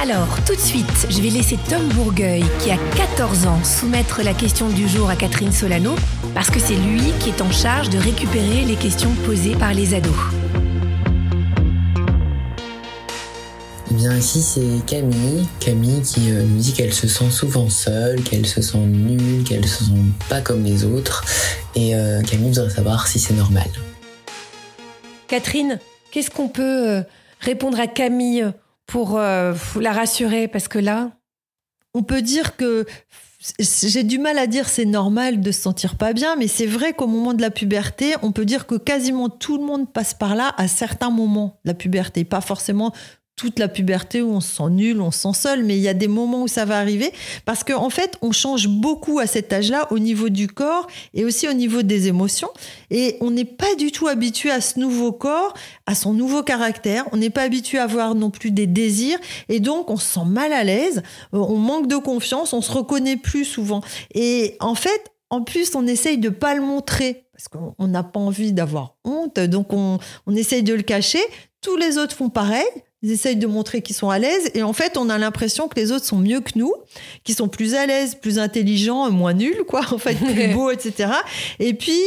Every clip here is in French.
Alors, tout de suite, je vais laisser Tom Bourgueil, qui a 14 ans, soumettre la question du jour à Catherine Solano, parce que c'est lui qui est en charge de récupérer les questions posées par les ados. Eh bien ici c'est Camille, Camille qui euh, nous dit qu'elle se sent souvent seule, qu'elle se sent nulle, qu'elle se sent pas comme les autres et euh, Camille voudrait savoir si c'est normal. Catherine, qu'est-ce qu'on peut euh, répondre à Camille? Pour euh, la rassurer Parce que là, On peut dire que j'ai du mal à dire c'est normal de se sentir pas bien, mais c'est vrai qu'au moment de la puberté, on peut dire que quasiment tout le monde passe par là à certains moments de la puberté, pas forcément toute la puberté où on se sent nul, on se sent seul, mais il y a des moments où ça va arriver parce qu'en en fait, on change beaucoup à cet âge-là au niveau du corps et aussi au niveau des émotions et on n'est pas du tout habitué à ce nouveau corps, à son nouveau caractère, on n'est pas habitué à avoir non plus des désirs et donc on se sent mal à l'aise, euh, on manque de confiance, on se reconnaît plus souvent et en fait, en plus, on essaye de pas le montrer parce qu'on on n'a pas envie d'avoir honte, donc on, on essaye de le cacher. Tous les autres font pareil. Ils essayent de montrer qu'ils sont à l'aise et en fait, on a l'impression que les autres sont mieux que nous, qu'ils sont plus à l'aise, plus intelligents, moins nuls, quoi, en fait, plus beaux, etc. Et puis,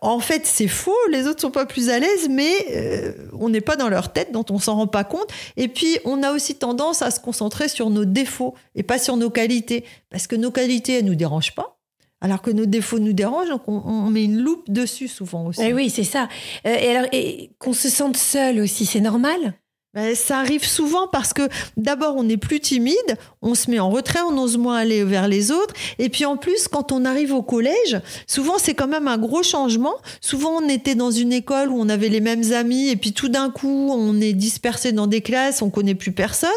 en fait, c'est faux. Les autres sont pas plus à l'aise, mais euh, on n'est pas dans leur tête, dont on s'en rend pas compte. Et puis, on a aussi tendance à se concentrer sur nos défauts et pas sur nos qualités, parce que nos qualités, elles nous dérangent pas. Alors que nos défauts nous dérangent, donc on, on met une loupe dessus souvent aussi. Eh oui, c'est ça. Euh, et alors, et qu'on se sente seul aussi, c'est normal? Ça arrive souvent parce que d'abord on est plus timide, on se met en retrait, on ose moins aller vers les autres. Et puis en plus, quand on arrive au collège, souvent c'est quand même un gros changement. Souvent on était dans une école où on avait les mêmes amis et puis tout d'un coup on est dispersé dans des classes, on connaît plus personne.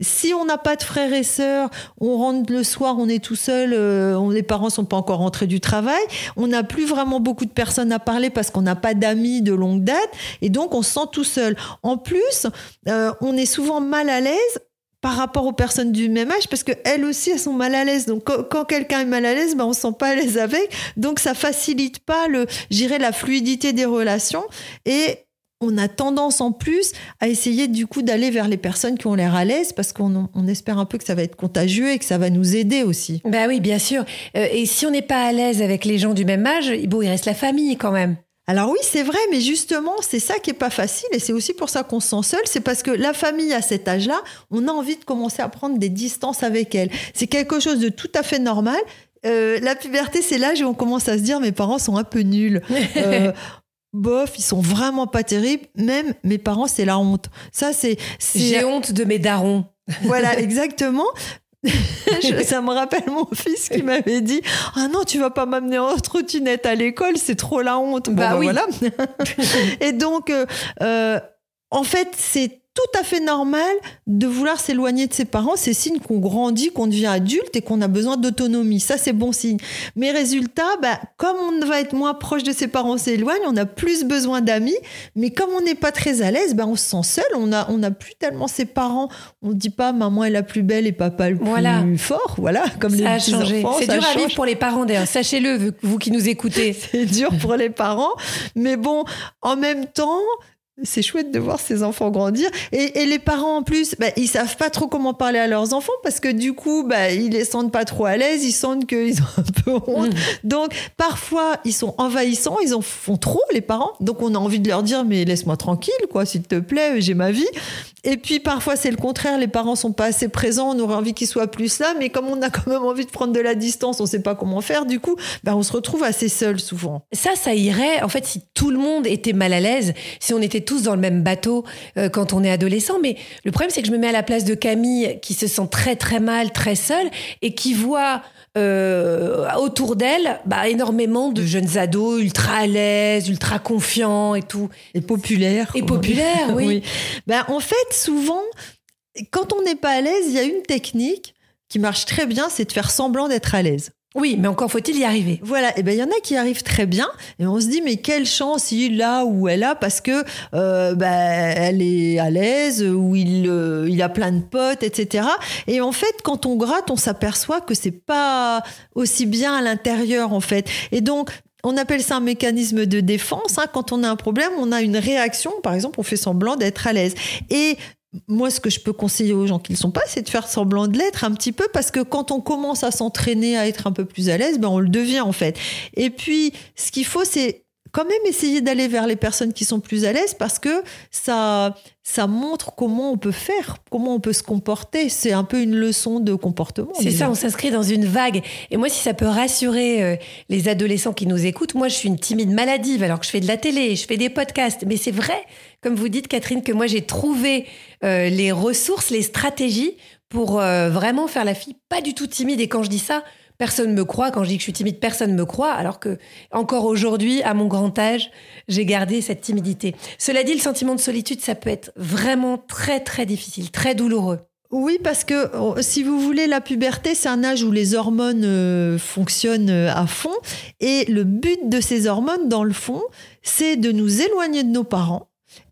Si on n'a pas de frères et sœurs, on rentre le soir, on est tout seul, euh, les parents sont pas encore rentrés du travail, on n'a plus vraiment beaucoup de personnes à parler parce qu'on n'a pas d'amis de longue date et donc on se sent tout seul. En plus, euh, on est souvent mal à l'aise par rapport aux personnes du même âge parce que elles aussi elles sont mal à l'aise. Donc quand, quelqu'un est mal à l'aise ben on se sent pas à l'aise avec. Donc ça facilite pas le j'irais la fluidité des relations et on a tendance en plus à essayer du coup d'aller vers les personnes qui ont l'air à l'aise parce qu'on on espère un peu que ça va être contagieux et que ça va nous aider aussi. Bah oui, bien sûr. Euh, et si on n'est pas à l'aise avec les gens du même âge, bon, il reste la famille quand même. Alors oui, c'est vrai, mais justement, c'est ça qui est pas facile et c'est aussi pour ça qu'on se sent seul. C'est parce que la famille à cet âge-là, on a envie de commencer à prendre des distances avec elle. C'est quelque chose de tout à fait normal. Euh, la puberté, c'est l'âge où on commence à se dire mes parents sont un peu nuls. Euh, bof, ils sont vraiment pas terribles. Même mes parents, c'est la honte. Ça, c'est J'ai honte de mes darons. voilà, exactement. Ça me rappelle mon fils qui m'avait dit Ah non, tu vas pas m'amener en trottinette à l'école, c'est trop la honte. Bon, Bah ben oui. voilà. Et donc, euh, euh, en fait, c'est tout à fait normal de vouloir s'éloigner de ses parents. C'est signe qu'on grandit, qu'on devient adulte et qu'on a besoin d'autonomie. Ça, c'est bon signe. Mais résultat, bah, comme on va être moins proche de ses parents, on s'éloigne, on a plus besoin d'amis. Mais comme on n'est pas très à l'aise, bah, on se sent seul. On a, on a plus tellement ses parents. On ne dit pas maman est la plus belle et papa le plus Voilà. fort. Voilà, comme les Ça a petits changé. C'est dur à vivre pour les parents d'ailleurs. Sachez-le, vous qui nous écoutez. C'est dur pour les parents. Mais bon, en même temps, c'est chouette de voir ces enfants grandir. Et, et les parents, en plus, bah, ils savent pas trop comment parler à leurs enfants parce que du coup, bah, ils les sentent pas trop à l'aise. Ils sentent qu'ils ont un peu honte. Donc, parfois, ils sont envahissants. Ils en font trop, les parents. Donc, on a envie de leur dire, mais laisse-moi tranquille, quoi, s'il te plaît, j'ai ma vie. Et puis, parfois, c'est le contraire. Les parents sont pas assez présents. On aurait envie qu'ils soient plus là. Mais comme on a quand même envie de prendre de la distance, on sait pas comment faire. Du coup, bah, on se retrouve assez seul souvent. Ça, ça irait, en fait, si tout le monde était mal à l'aise, si on était tous dans le même bateau euh, quand on est adolescent, mais le problème c'est que je me mets à la place de Camille qui se sent très très mal, très seule et qui voit euh, autour d'elle bah, énormément de jeunes ados ultra à l'aise, ultra confiants et tout. Et populaires. Et populaires, oui. Ben, en fait, souvent, quand on n'est pas à l'aise, il y a une technique qui marche très bien, c'est de faire semblant d'être à l'aise. Oui, mais encore faut-il y arriver. Voilà, et ben il y en a qui arrivent très bien, et on se dit mais quelle chance il a ou elle a parce que euh, ben, elle est à l'aise ou il euh, il a plein de potes, etc. Et en fait, quand on gratte, on s'aperçoit que c'est pas aussi bien à l'intérieur en fait. Et donc on appelle ça un mécanisme de défense. Hein. Quand on a un problème, on a une réaction. Par exemple, on fait semblant d'être à l'aise. Et moi, ce que je peux conseiller aux gens qui ne le sont pas, c'est de faire semblant de l'être un petit peu, parce que quand on commence à s'entraîner à être un peu plus à l'aise, ben on le devient en fait. Et puis, ce qu'il faut, c'est quand même essayer d'aller vers les personnes qui sont plus à l'aise parce que ça, ça montre comment on peut faire, comment on peut se comporter. C'est un peu une leçon de comportement. C'est ça, on s'inscrit dans une vague. Et moi, si ça peut rassurer euh, les adolescents qui nous écoutent, moi, je suis une timide maladive alors que je fais de la télé, je fais des podcasts. Mais c'est vrai, comme vous dites, Catherine, que moi, j'ai trouvé euh, les ressources, les stratégies pour euh, vraiment faire la fille pas du tout timide. Et quand je dis ça, Personne me croit. Quand je dis que je suis timide, personne me croit. Alors que, encore aujourd'hui, à mon grand âge, j'ai gardé cette timidité. Cela dit, le sentiment de solitude, ça peut être vraiment très, très difficile, très douloureux. Oui, parce que oh, si vous voulez, la puberté, c'est un âge où les hormones euh, fonctionnent euh, à fond. Et le but de ces hormones, dans le fond, c'est de nous éloigner de nos parents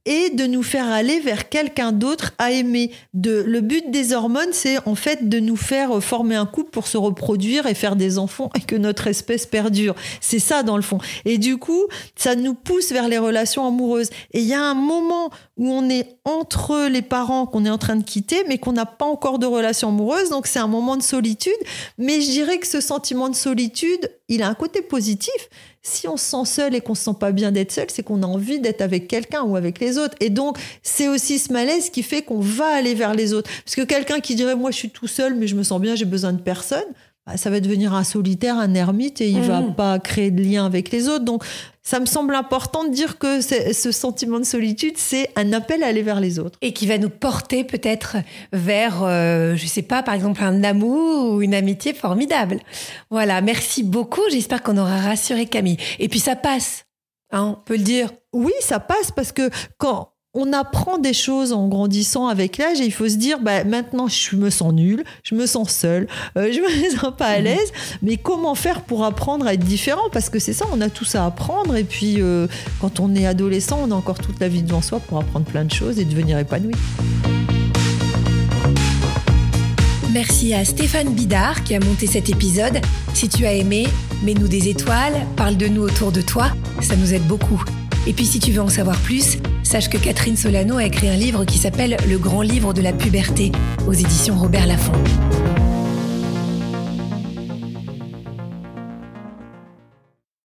et de nous faire aller vers quelqu'un d'autre à aimer. De, le but des hormones, c'est en fait de nous faire former un couple pour se reproduire et faire des enfants et que notre espèce perdure. C'est ça dans le fond. Et du coup, ça nous pousse vers les relations amoureuses. Et il y a un moment où on est entre les parents qu'on est en train de quitter, mais qu'on n'a pas encore de relation amoureuse. Donc c'est un moment de solitude. Mais je dirais que ce sentiment de solitude, il a un côté positif. Si on se sent seul et qu'on se sent pas bien d'être seul, c'est qu'on a envie d'être avec quelqu'un ou avec les autres. Et donc, c'est aussi ce malaise qui fait qu'on va aller vers les autres. Parce que quelqu'un qui dirait, moi, je suis tout seul, mais je me sens bien, j'ai besoin de personne, ça va devenir un solitaire, un ermite, et il va mmh. pas créer de lien avec les autres. Donc, ça me semble important de dire que ce sentiment de solitude, c'est un appel à aller vers les autres. Et qui va nous porter peut-être vers, euh, je sais pas, par exemple, un amour ou une amitié formidable. Voilà, merci beaucoup. J'espère qu'on aura rassuré Camille. Et puis ça passe, hein, on peut le dire. Oui, ça passe parce que quand on apprend des choses en grandissant avec l'âge et il faut se dire bah, maintenant je me sens nul, je me sens seul, euh, je me sens pas à mhm. l'aise, mais comment faire pour apprendre à être différent? Parce que c'est ça, on a tout ça à apprendre et puis euh, quand on est adolescent, on a encore toute la vie devant soi pour apprendre plein de choses et devenir épanoui. Merci à Stéphane Bidard qui a monté cet épisode. Si tu as aimé, mets-nous des étoiles, parle de nous autour de toi, ça nous aide beaucoup. Et puis si tu veux en savoir plus, sache que Catherine Solano a écrit un livre qui s'appelle Le grand livre de la puberté aux éditions Robert Laffont.